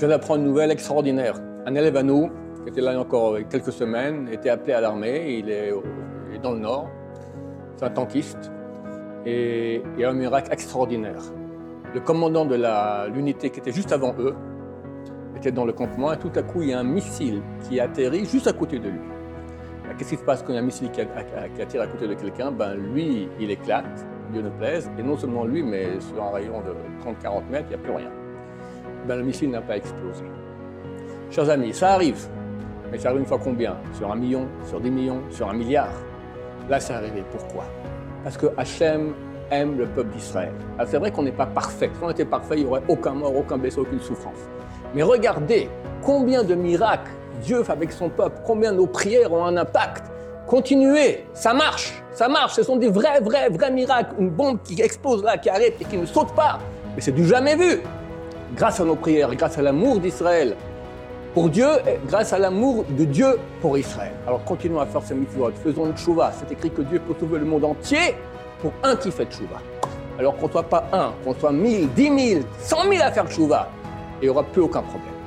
Je viens d'apprendre une nouvelle extraordinaire. Un élève à nous, qui était là encore quelques semaines, était appelé à l'armée. Il est, dans le Nord. C'est un tankiste. Et il y a un miracle extraordinaire. Le commandant de l'unité qui était juste avant eux était dans le campement et tout à coup il y a un missile qui atterrit juste à côté de lui. Ben, Qu'est-ce qui se passe quand il y a un missile qui attire à côté de quelqu'un? Ben, Lui, il éclate, Dieu ne plaise, et non seulement lui, mais sur un rayon de 30-40 mètres, il n'y a plus rien. Ben, le missile n'a pas explosé. Chers amis, ça arrive. Mais ça arrive une fois combien? Sur un million Sur 10 millions Sur un milliard Là, c'est arrivé. Pourquoi? Parce que Hachem aime le peuple d'Israël. Alors, C'est vrai qu'on n'est pas parfait. Si on était parfait, il n'y aurait aucun mort, aucun blessé, aucune souffrance. Mais regardez combien de miracles Dieu fait avec son peuple, combien nos prières ont un impact. Continuez, ça marche, ça marche. Ce sont des vrais, vrais, vrais miracles. Une bombe qui explose là, qui arrête et qui ne saute pas. Mais c'est du jamais vu. Grâce à nos prières, grâce à l'amour d'Israël, pour Dieu, et grâce à l'amour de Dieu pour Israël. Alors continuons à faire ces mitzvot, faisons une tchouva. C'est écrit que Dieu peut sauver le monde entier pour un qui fait tchouva. Alors qu'on soit pas un, qu'on soit mille, dix mille, cent mille à faire tchouva, il n'y aura plus aucun problème.